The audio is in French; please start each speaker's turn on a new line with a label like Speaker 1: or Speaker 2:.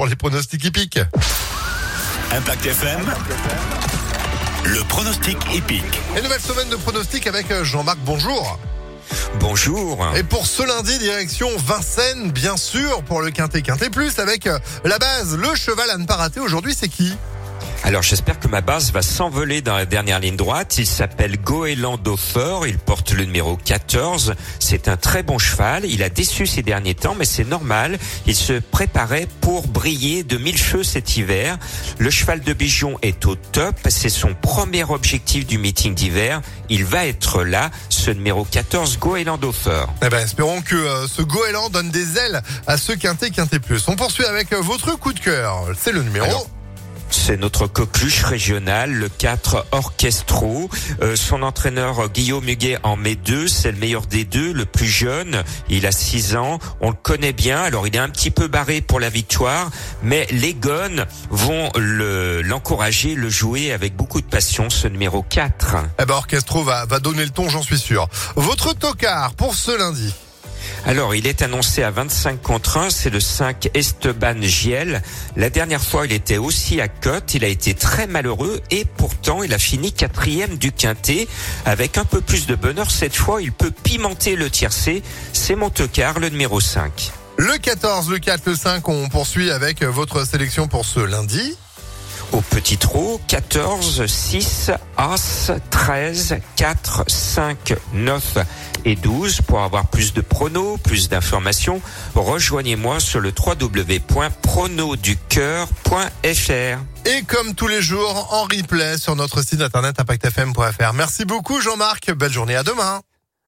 Speaker 1: pour les pronostics hippiques.
Speaker 2: Impact FM. Le pronostic épique.
Speaker 1: Et nouvelle semaine de pronostics avec euh, Jean-Marc, bonjour.
Speaker 3: Bonjour.
Speaker 1: Et pour ce lundi, direction Vincennes, bien sûr, pour le Quintet Quintet Plus, avec euh, la base, le cheval à ne pas rater. Aujourd'hui, c'est qui?
Speaker 3: Alors j'espère que ma base va s'envoler dans la dernière ligne droite. Il s'appelle Goéland Daupher, il porte le numéro 14. C'est un très bon cheval. Il a déçu ces derniers temps, mais c'est normal. Il se préparait pour briller de mille feux cet hiver. Le cheval de Bijon est au top. C'est son premier objectif du meeting d'hiver. Il va être là, ce numéro 14, Goéland Daupher.
Speaker 1: Eh ben, espérons que euh, ce goéland donne des ailes à ce Quintet Quintet Plus. On poursuit avec euh, votre coup de cœur. C'est le numéro...
Speaker 3: Alors, C'est notre coqueluche régional, le 4 Orchestro. Euh, son entraîneur Guillaume Huguet en met deux. C'est le meilleur des deux, le plus jeune. Il a 6 ans. On le connaît bien. Alors il est un petit peu barré pour la victoire, mais les Gones vont le- l'encourager, le jouer avec beaucoup de passion. Ce numéro 4.
Speaker 1: Eh ben, Orchestro va, va donner le ton, j'en suis sûr. Votre tocard pour ce lundi.
Speaker 3: Alors, il est annoncé à 25 contre 1, c'est le 5 Esteban Giel. La dernière fois, il était aussi à cote, il a été très malheureux et pourtant, il a fini quatrième du quintet. Avec un peu plus de bonheur, cette fois, il peut pimenter le tiercé. C'est mon tocard, le numéro 5.
Speaker 1: Le 14, le 4, le 5, on poursuit avec votre sélection pour ce lundi.
Speaker 3: Au petit trot, 14, 6, As, 13, 4, 5, 9 et 12. Pour avoir plus de pronos, plus d'informations, rejoignez-moi sur le www.pronoducœur.fr.
Speaker 1: Et comme tous les jours, en replay sur notre site internet impactfm.fr. Merci beaucoup Jean-Marc, belle journée à demain.